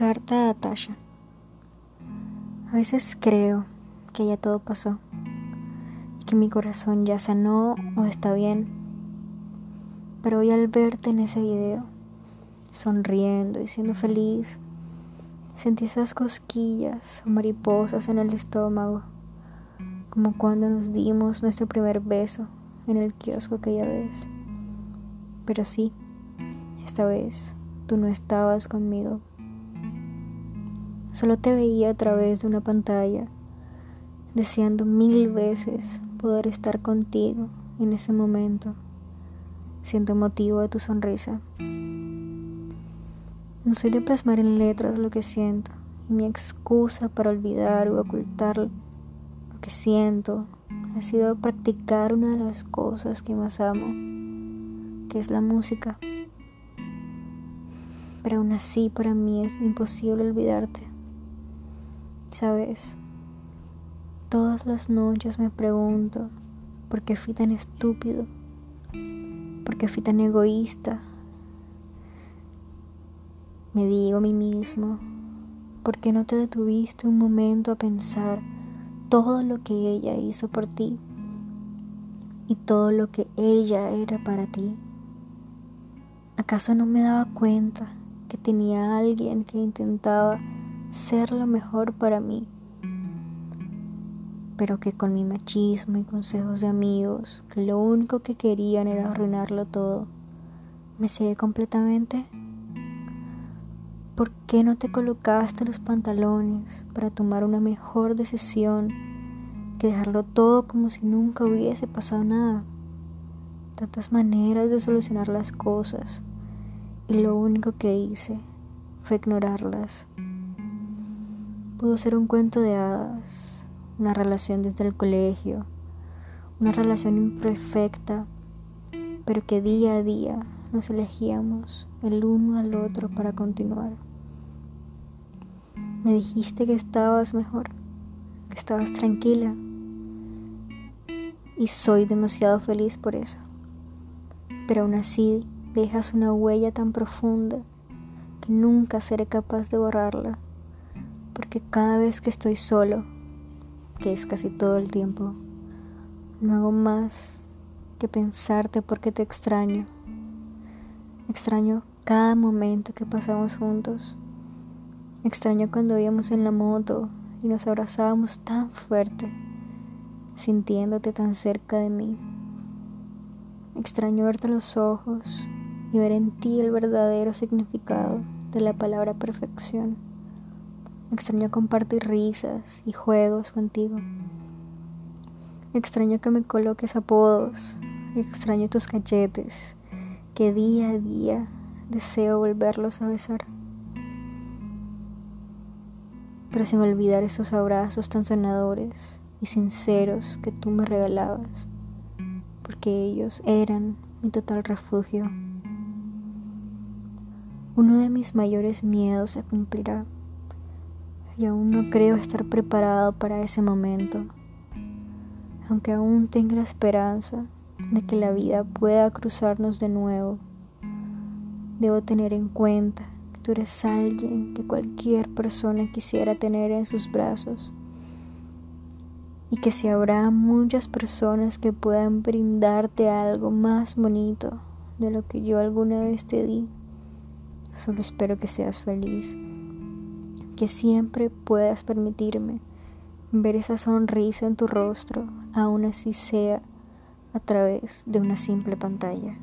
Carta a Tasha. A veces creo que ya todo pasó que mi corazón ya sanó o está bien. Pero hoy al verte en ese video, sonriendo y siendo feliz, sentí esas cosquillas o mariposas en el estómago, como cuando nos dimos nuestro primer beso en el kiosco aquella vez. Pero sí, esta vez tú no estabas conmigo. Solo te veía a través de una pantalla, deseando mil veces poder estar contigo en ese momento, siendo motivo de tu sonrisa. No soy de plasmar en letras lo que siento, y mi excusa para olvidar o ocultar lo que siento ha sido practicar una de las cosas que más amo, que es la música. Pero aún así para mí es imposible olvidarte. Sabes, todas las noches me pregunto por qué fui tan estúpido, por qué fui tan egoísta. Me digo a mí mismo, ¿por qué no te detuviste un momento a pensar todo lo que ella hizo por ti y todo lo que ella era para ti? ¿Acaso no me daba cuenta que tenía alguien que intentaba ser lo mejor para mí, pero que con mi machismo y consejos de amigos, que lo único que querían era arruinarlo todo, me cegué completamente. ¿Por qué no te colocaste los pantalones para tomar una mejor decisión que dejarlo todo como si nunca hubiese pasado nada? Tantas maneras de solucionar las cosas y lo único que hice fue ignorarlas. Pudo ser un cuento de hadas, una relación desde el colegio, una relación imperfecta, pero que día a día nos elegíamos el uno al otro para continuar. Me dijiste que estabas mejor, que estabas tranquila, y soy demasiado feliz por eso. Pero aún así dejas una huella tan profunda que nunca seré capaz de borrarla porque cada vez que estoy solo, que es casi todo el tiempo, no hago más que pensarte porque te extraño. Extraño cada momento que pasamos juntos. Extraño cuando íbamos en la moto y nos abrazábamos tan fuerte, sintiéndote tan cerca de mí. Extraño verte los ojos y ver en ti el verdadero significado de la palabra perfección. Extraño compartir risas y juegos contigo. Extraño que me coloques apodos. Extraño tus cachetes, que día a día deseo volverlos a besar. Pero sin olvidar esos abrazos tan sanadores y sinceros que tú me regalabas, porque ellos eran mi total refugio. Uno de mis mayores miedos se cumplirá y aún no creo estar preparado para ese momento. Aunque aún tenga la esperanza de que la vida pueda cruzarnos de nuevo, debo tener en cuenta que tú eres alguien que cualquier persona quisiera tener en sus brazos y que si habrá muchas personas que puedan brindarte algo más bonito de lo que yo alguna vez te di, solo espero que seas feliz que siempre puedas permitirme ver esa sonrisa en tu rostro, aun así sea a través de una simple pantalla.